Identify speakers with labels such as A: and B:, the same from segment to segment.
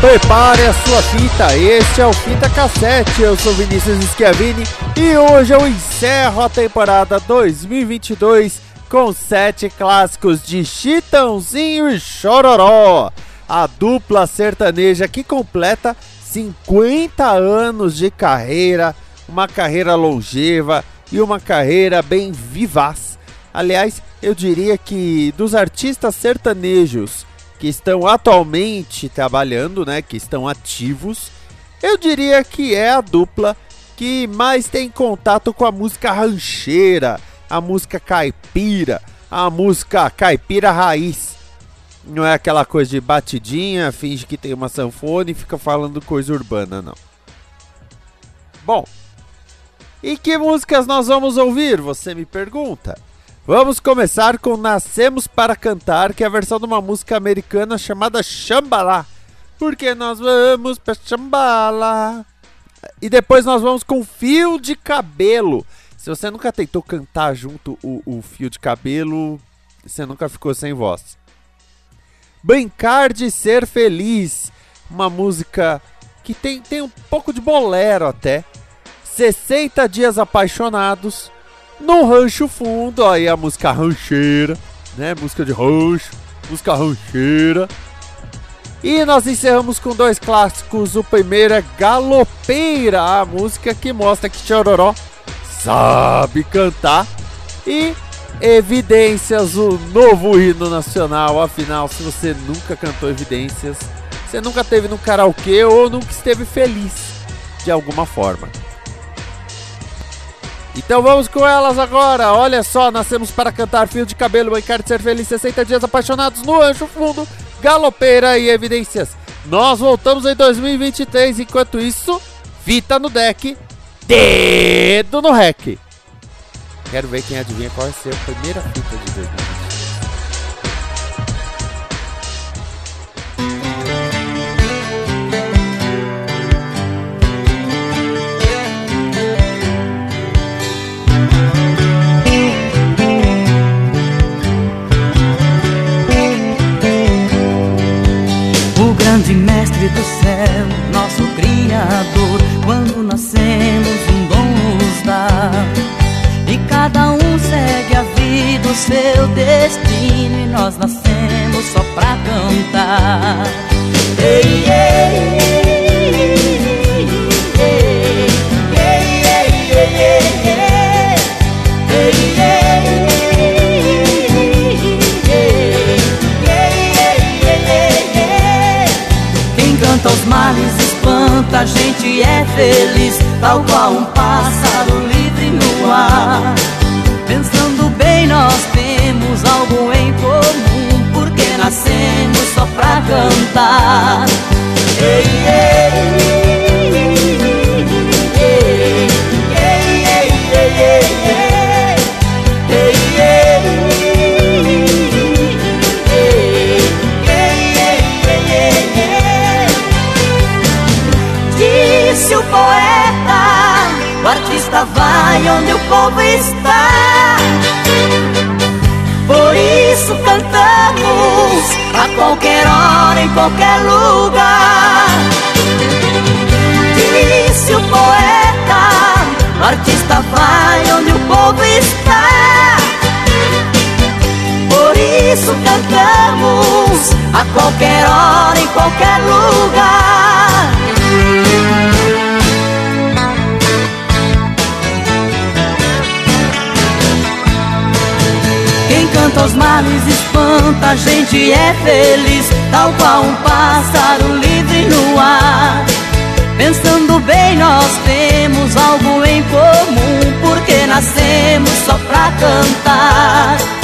A: Prepare a sua fita, este é o Fita Cassete, eu sou Vinícius Schiavini e hoje eu encerro a temporada 2022 com sete clássicos de Chitãozinho e Chororó, a dupla sertaneja que completa 50 anos de carreira, uma carreira longeva e uma carreira bem vivaz. Aliás, eu diria que dos artistas sertanejos que estão atualmente trabalhando, né, que estão ativos, eu diria que é a dupla que mais tem contato com a música rancheira, a música caipira, a música caipira raiz. Não é aquela coisa de batidinha, finge que tem uma sanfona e fica falando coisa urbana, não. Bom, e que músicas nós vamos ouvir? Você me pergunta. Vamos começar com Nascemos para Cantar, que é a versão de uma música americana chamada Shambhala. Porque nós vamos para Shambhala. E depois nós vamos com Fio de Cabelo. Se você nunca tentou cantar junto o, o fio de cabelo, você nunca ficou sem voz. Brincar de Ser Feliz, uma música que tem, tem um pouco de bolero até. 60 Dias Apaixonados no Rancho Fundo, aí a música rancheira, né? Música de rancho, música rancheira. E nós encerramos com dois clássicos. O primeiro é Galopeira, a música que mostra que Chororó sabe cantar. E Evidências, o novo hino nacional. Afinal, se você nunca cantou Evidências, você nunca teve no karaokê ou nunca esteve feliz de alguma forma. Então vamos com elas agora. Olha só, nascemos para cantar fio de cabelo, bancar de ser feliz, 60 dias apaixonados no anjo fundo, galopeira e evidências. Nós voltamos em 2023, enquanto isso, fita no deck, dedo no rec. Quero ver quem adivinha qual vai ser a primeira fita de 2023.
B: Criador, quando nascemos um dom nos dá. E cada um segue a vida, o seu destino, e nós nascemos a gente é feliz, tal qual um pássaro livre no ar. Pensando bem, nós temos algo em comum, porque nascemos só pra cantar. Ei, ei, ei. Artista vai onde o povo está. Por isso cantamos a qualquer hora, em qualquer lugar. Disse o poeta: o artista vai onde o povo está. Por isso cantamos a qualquer hora, em qualquer lugar. Encanto aos males espanta, a gente é feliz, tal qual um pássaro livre no ar. Pensando bem, nós temos algo em comum, porque nascemos só pra cantar.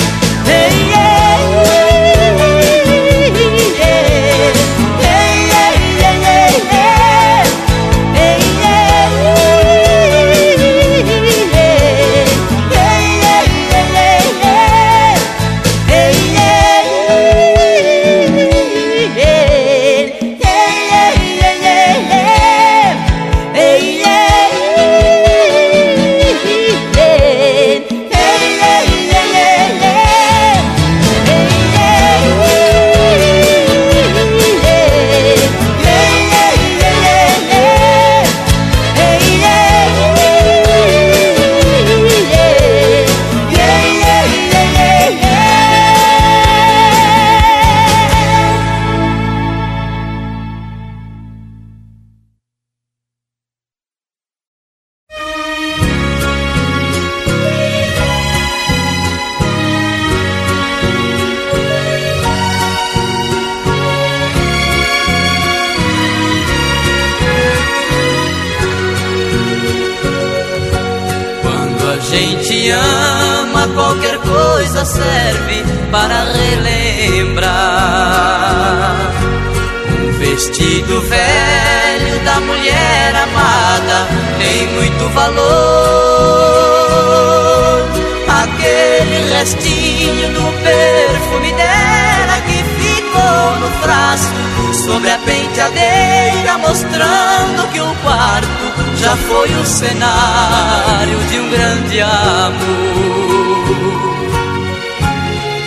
B: mostrando que o quarto já foi o cenário de um grande amor.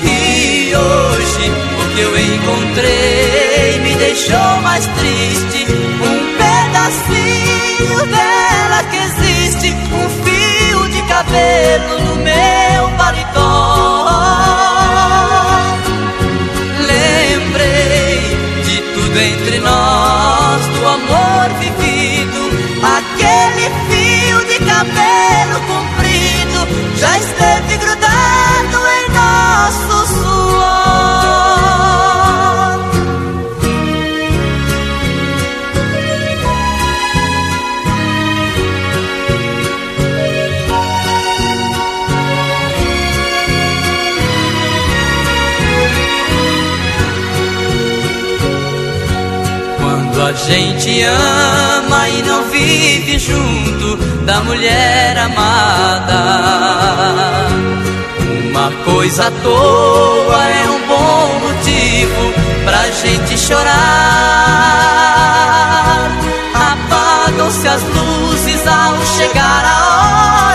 B: E hoje o que eu encontrei me deixou mais triste, um pedacinho de cabelo comprido já está.
C: Gente ama e não vive junto da mulher amada. Uma coisa à toa é um bom motivo pra gente chorar. Apagam-se as luzes ao chegar a hora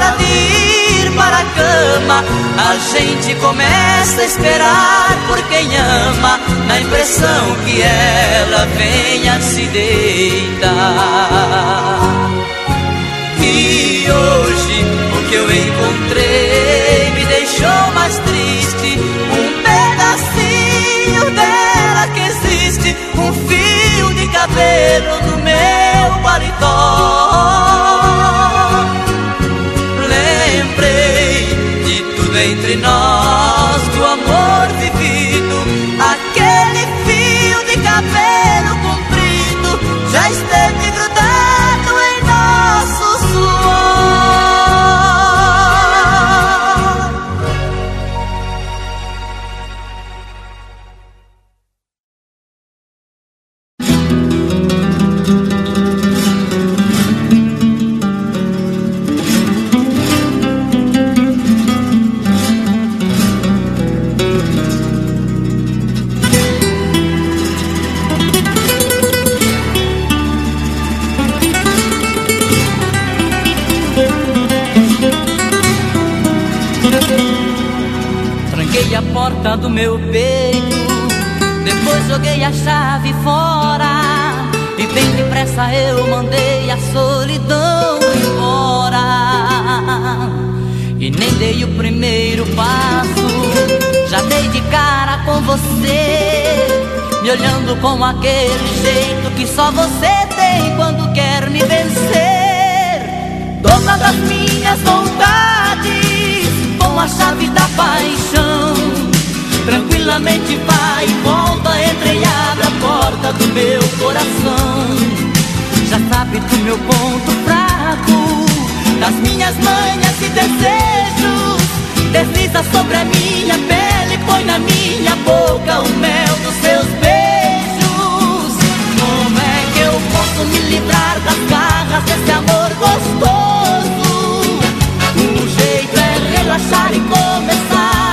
C: A gente começa a esperar por quem ama, na impressão que ela venha se deitar. E hoje o que eu encontrei me deixou mais triste. Um pedacinho dela que existe, um fio de cabelo no meu paletó. Entre nós do amor vivido, aquele fio de cabelo comprido já esteve grudado
B: a chave fora. E bem depressa eu mandei a solidão embora. E nem dei o primeiro passo. Já dei de cara com você. Me olhando com aquele jeito que só você tem quando quer me vencer. Dona das minhas vontades, com a chave da paixão Tranquilamente vai e volta, entrei e abre a porta do meu coração. Já sabe do meu ponto fraco, das minhas manhas e desejos. Desliza sobre a minha pele, põe na minha boca o mel dos seus beijos. Como é que eu posso me livrar das garras desse amor gostoso? O jeito é relaxar e começar.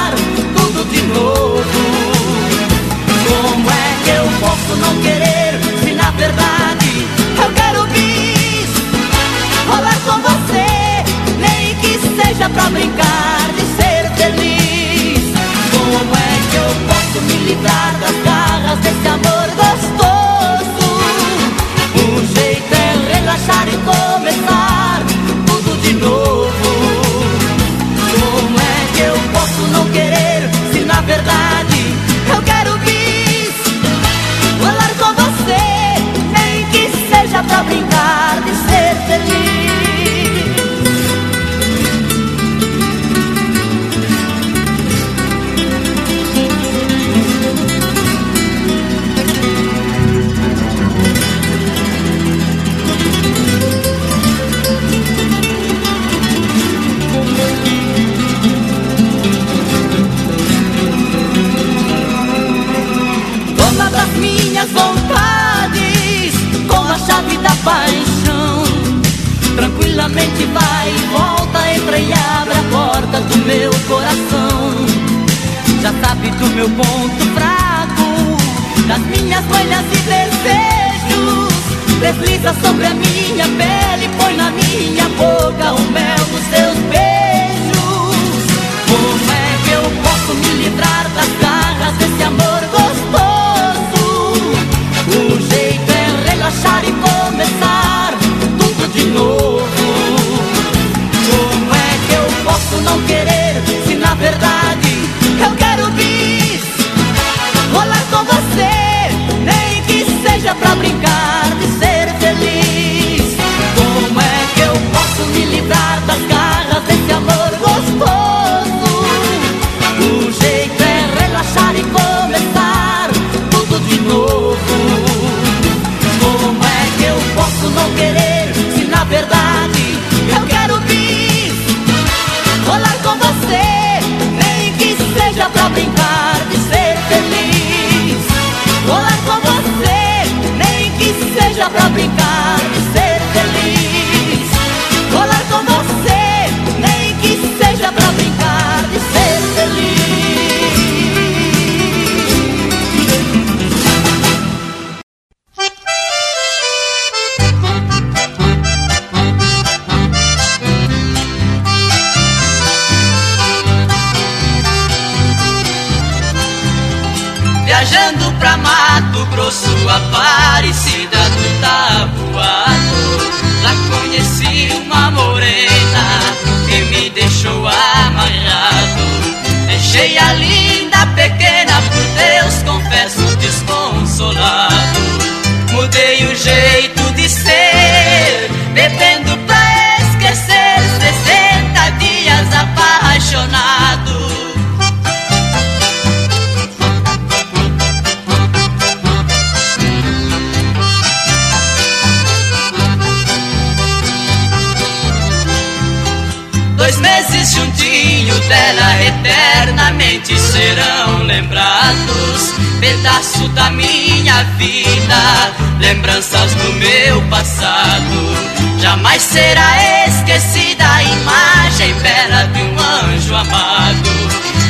B: dela eternamente serão lembrados. Pedaço da minha vida, lembranças do meu passado. Jamais será esquecida a imagem bela de um anjo amado.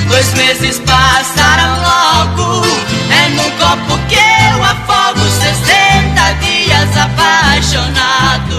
B: Dois meses passaram logo, é num copo que eu afogo 60 dias apaixonado.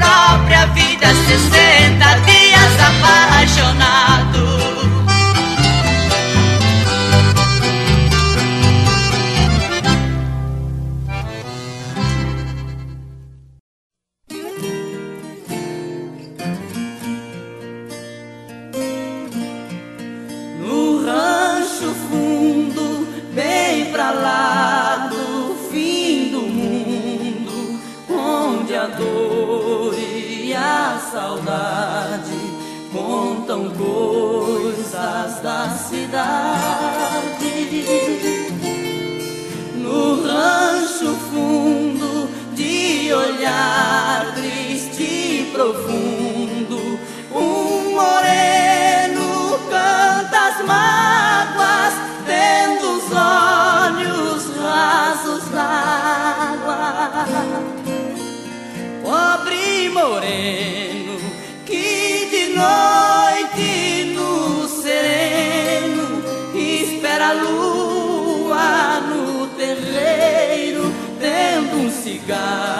B: no tendo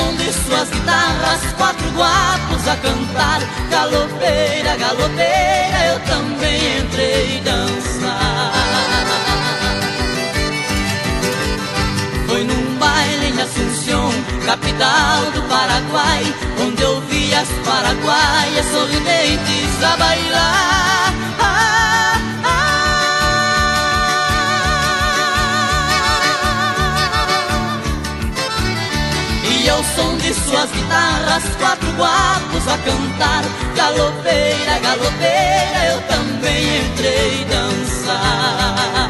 B: som de suas guitarras, quatro guapos a cantar. Galopeira, galopeira, eu também entrei dançar. Foi num baile em Assunção, capital do Paraguai Onde eu vi as paraguaias sorridentes a bailar suas guitarras, quatro guapos a cantar. Galopeira, galopeira, eu também entrei dançar.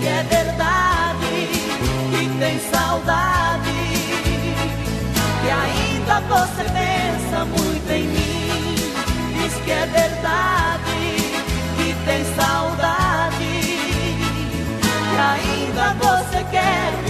C: que é verdade, que tem saudade. Que ainda você pensa muito em mim. Diz que é verdade, que tem saudade. Que ainda você quer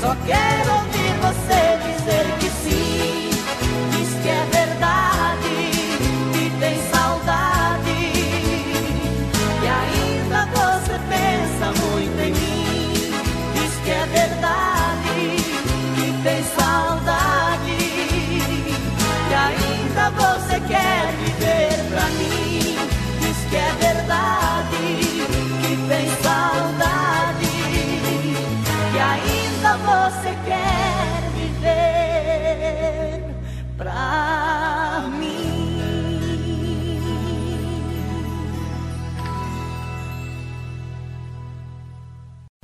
B: Só quero ouvir você dizer que